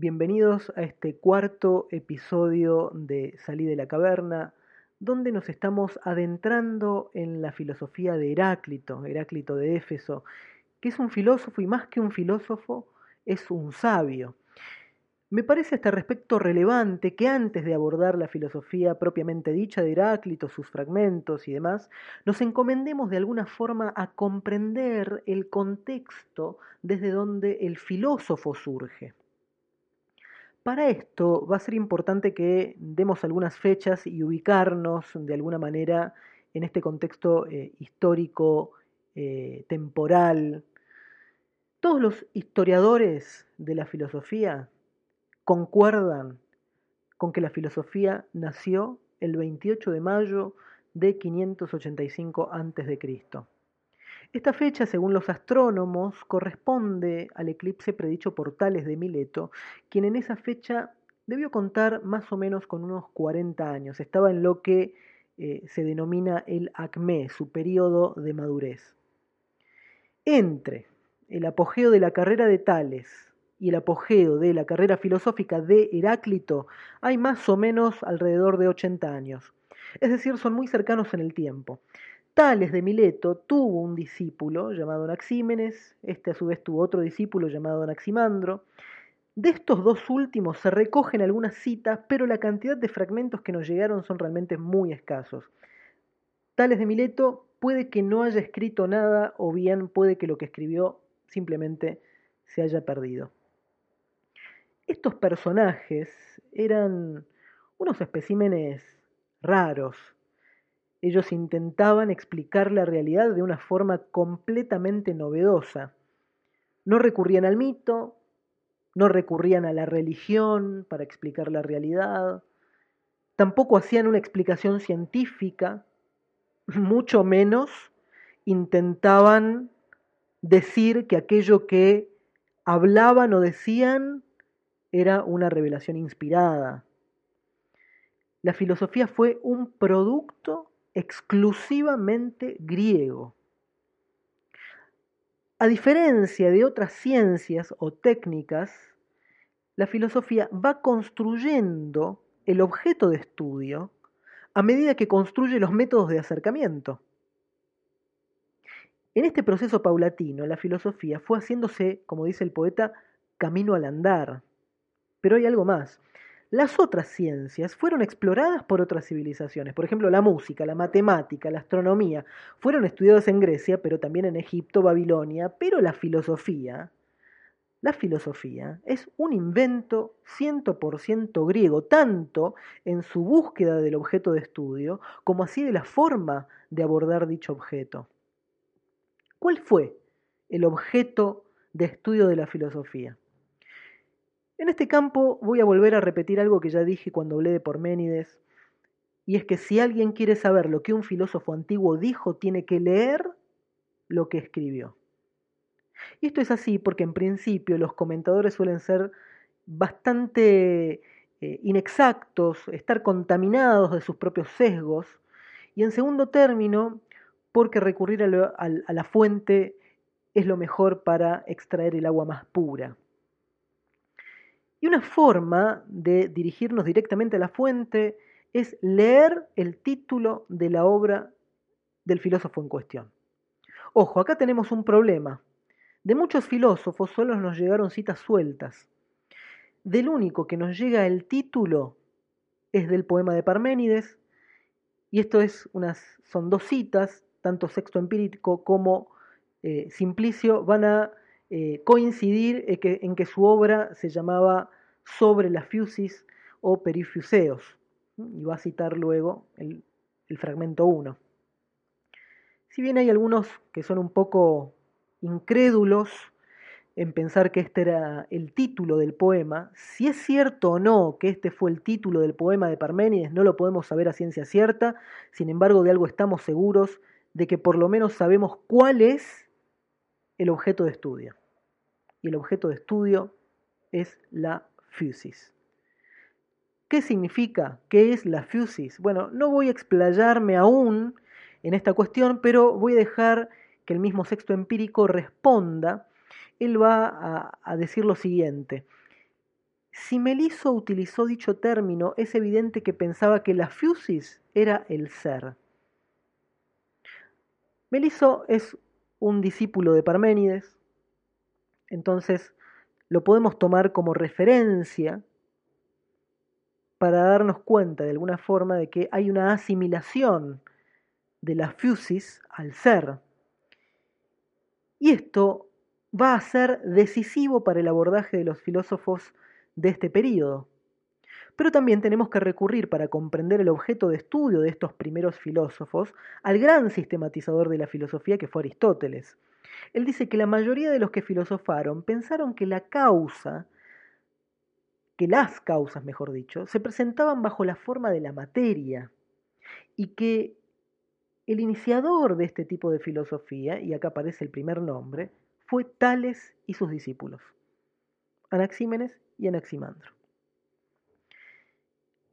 Bienvenidos a este cuarto episodio de Salí de la Caverna, donde nos estamos adentrando en la filosofía de Heráclito, Heráclito de Éfeso, que es un filósofo y más que un filósofo, es un sabio. Me parece a este respecto relevante que antes de abordar la filosofía propiamente dicha de Heráclito, sus fragmentos y demás, nos encomendemos de alguna forma a comprender el contexto desde donde el filósofo surge. Para esto va a ser importante que demos algunas fechas y ubicarnos de alguna manera en este contexto eh, histórico, eh, temporal. Todos los historiadores de la filosofía concuerdan con que la filosofía nació el 28 de mayo de 585 a.C. Esta fecha, según los astrónomos, corresponde al eclipse predicho por Tales de Mileto, quien en esa fecha debió contar más o menos con unos 40 años. Estaba en lo que eh, se denomina el acmé, su periodo de madurez. Entre el apogeo de la carrera de Tales y el apogeo de la carrera filosófica de Heráclito hay más o menos alrededor de 80 años. Es decir, son muy cercanos en el tiempo. Tales de Mileto tuvo un discípulo llamado Anaxímenes, este a su vez tuvo otro discípulo llamado Anaximandro. De estos dos últimos se recogen algunas citas, pero la cantidad de fragmentos que nos llegaron son realmente muy escasos. Tales de Mileto puede que no haya escrito nada o bien puede que lo que escribió simplemente se haya perdido. Estos personajes eran unos especímenes raros, ellos intentaban explicar la realidad de una forma completamente novedosa. No recurrían al mito, no recurrían a la religión para explicar la realidad, tampoco hacían una explicación científica, mucho menos intentaban decir que aquello que hablaban o decían era una revelación inspirada. La filosofía fue un producto exclusivamente griego. A diferencia de otras ciencias o técnicas, la filosofía va construyendo el objeto de estudio a medida que construye los métodos de acercamiento. En este proceso paulatino, la filosofía fue haciéndose, como dice el poeta, camino al andar. Pero hay algo más. Las otras ciencias fueron exploradas por otras civilizaciones, por ejemplo la música, la matemática, la astronomía, fueron estudiadas en Grecia, pero también en Egipto, Babilonia, pero la filosofía, la filosofía es un invento 100% griego, tanto en su búsqueda del objeto de estudio como así de la forma de abordar dicho objeto. ¿Cuál fue el objeto de estudio de la filosofía? En este campo voy a volver a repetir algo que ya dije cuando hablé de Porménides, y es que si alguien quiere saber lo que un filósofo antiguo dijo, tiene que leer lo que escribió. Y esto es así porque en principio los comentadores suelen ser bastante eh, inexactos, estar contaminados de sus propios sesgos, y en segundo término, porque recurrir a la fuente es lo mejor para extraer el agua más pura. Y una forma de dirigirnos directamente a la fuente es leer el título de la obra del filósofo en cuestión. Ojo, acá tenemos un problema. De muchos filósofos solo nos llegaron citas sueltas. Del único que nos llega el título es del poema de Parménides, y esto es unas, son dos citas, tanto Sexto Empírico como eh, Simplicio van a eh, coincidir en que, su obra se llamaba Sobre la Fusis o Perifuseos, y va a citar luego el, el fragmento 1. Si bien hay algunos que son un poco incrédulos en pensar que este era el título del poema, si es cierto o no que este fue el título del poema de Parménides, no lo podemos saber a ciencia cierta, sin embargo de algo estamos seguros, de que por lo menos sabemos cuál es el objeto de estudio. Y el objeto de estudio es la fusis. ¿Qué significa? ¿Qué es la fusis? Bueno, no voy a explayarme aún en esta cuestión, pero voy a dejar que el mismo sexto empírico responda. Él va a, decir lo siguiente. Si Meliso utilizó dicho término, es evidente que pensaba que la fusis era el ser. Meliso es un discípulo de Parménides, entonces lo podemos tomar como referencia para darnos cuenta de alguna forma de que hay una asimilación de la fusis al ser. Y esto va a ser decisivo para el abordaje de los filósofos de este periodo. Pero también tenemos que recurrir para comprender el objeto de estudio de estos primeros filósofos al gran sistematizador de la filosofía que fue Aristóteles. Él dice que la mayoría de los que filosofaron pensaron que la causa, que las causas, mejor dicho, se presentaban bajo la forma de la materia y que el iniciador de este tipo de filosofía, y acá aparece el primer nombre, fue Tales y sus discípulos, Anaxímenes y Anaximandro.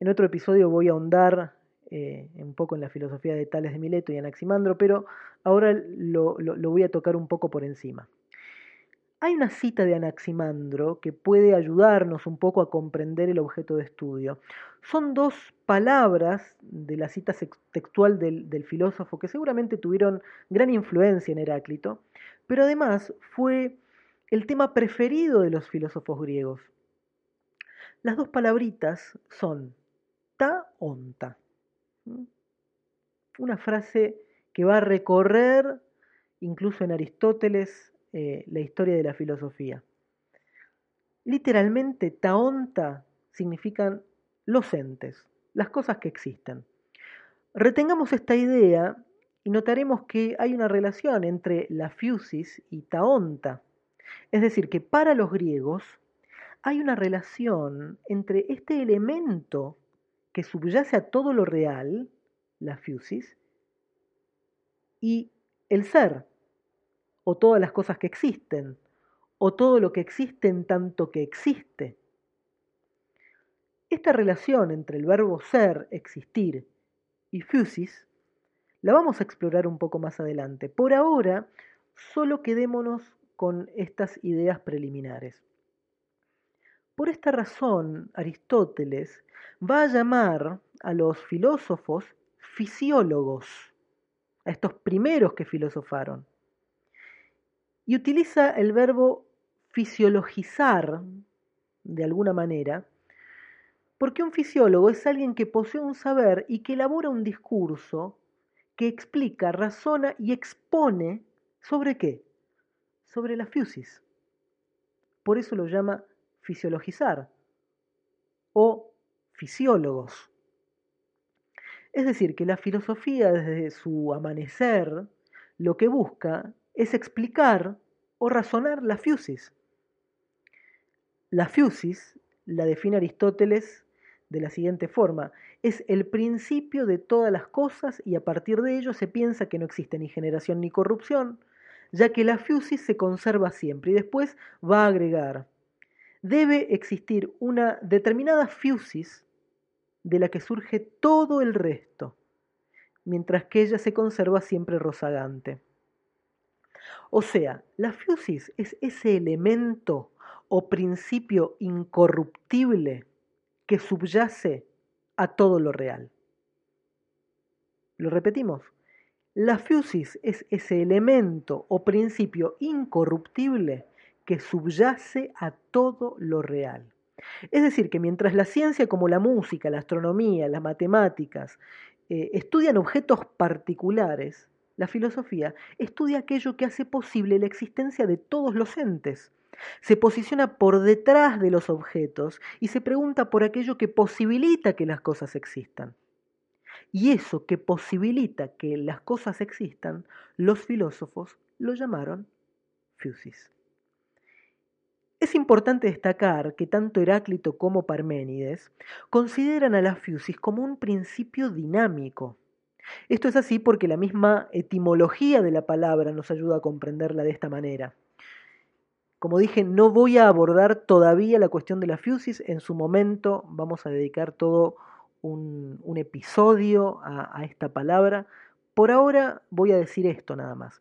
En otro episodio voy a ahondar eh, un poco en la filosofía de Tales de Mileto y Anaximandro, pero ahora lo, voy a tocar un poco por encima. Hay una cita de Anaximandro que puede ayudarnos un poco a comprender el objeto de estudio. Son dos palabras de la cita textual del, del, filósofo que seguramente tuvieron gran influencia en Heráclito, pero además fue el tema preferido de los filósofos griegos. Las dos palabritas son ta onta. Una frase que va a recorrer incluso en Aristóteles eh, la historia de la filosofía. Literalmente, taonta significan los entes, las cosas que existen. Retengamos esta idea y notaremos que hay una relación entre la fusis y taonta. Es decir, que para los griegos hay una relación entre este elemento que subyace a todo lo real, la fusis, y el ser, o todas las cosas que existen, o todo lo que existe en tanto que existe. Esta relación entre el verbo ser, existir, y fusis, la vamos a explorar un poco más adelante. Por ahora, solo quedémonos con estas ideas preliminares. Por esta razón, Aristóteles va a llamar a los filósofos fisiólogos, a estos primeros que filosofaron y utiliza el verbo fisiologizar de alguna manera, porque un fisiólogo es alguien que posee un saber y que elabora un discurso que explica, razona y expone sobre qué? Sobre la fusis. Por eso lo llama fisiologizar o fisiólogos. Es decir, que la filosofía desde su amanecer lo que busca es explicar o razonar la fusis. La fusis la define Aristóteles de la siguiente forma, es el principio de todas las cosas y a partir de ello se piensa que no existe ni generación ni corrupción, ya que la fusis se conserva siempre y después va a agregar, debe existir una determinada fusis de la que surge todo el resto, mientras que ella se conserva siempre rozagante. O sea, la fusis es ese elemento o principio incorruptible que subyace a todo lo real. Lo repetimos. La fusis es ese elemento o principio incorruptible que subyace a todo lo real. Es decir, que mientras la ciencia como la música, la astronomía, las matemáticas eh, estudian objetos particulares, la filosofía estudia aquello que hace posible la existencia de todos los entes. Se posiciona por detrás de los objetos y se pregunta por aquello que posibilita que las cosas existan. Y eso que posibilita que las cosas existan, los filósofos lo llamaron fusis. Es importante destacar que tanto Heráclito como Parménides consideran a la fusis como un principio dinámico, esto es así porque la misma etimología de la palabra nos ayuda a comprenderla de esta manera. Como dije, no voy a abordar todavía la cuestión de la fusis, en su momento vamos a dedicar todo un, episodio a, a esta palabra. Por ahora voy a decir esto nada más.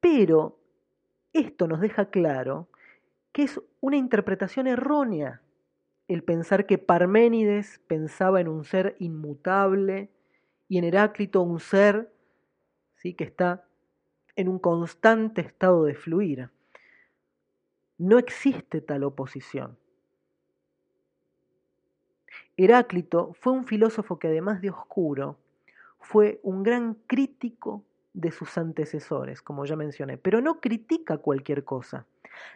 Pero esto nos deja claro que es una interpretación errónea el pensar que Parménides pensaba en un ser inmutable y en Heráclito un ser ¿sí? que está en un constante estado de fluir. No existe tal oposición. Heráclito fue un filósofo que además de oscuro, fue un gran crítico de sus antecesores, como ya mencioné, pero no critica cualquier cosa.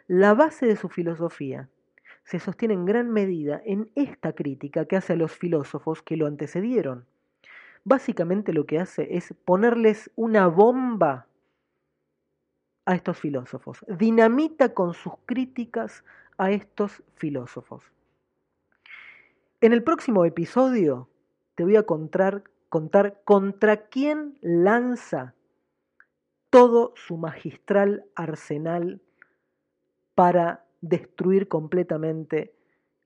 La base de su filosofía se sostiene en gran medida en esta crítica que hace a los filósofos que lo antecedieron. Básicamente lo que hace es ponerles una bomba a estos filósofos, dinamita con sus críticas a estos filósofos. En el próximo episodio te voy a contar, contar contra quién lanza todo su magistral arsenal para destruir completamente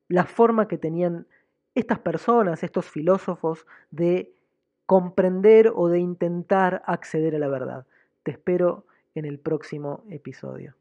la forma que tenían estas personas, estos filósofos, de comprender o de intentar acceder a la verdad. Te espero en el próximo episodio.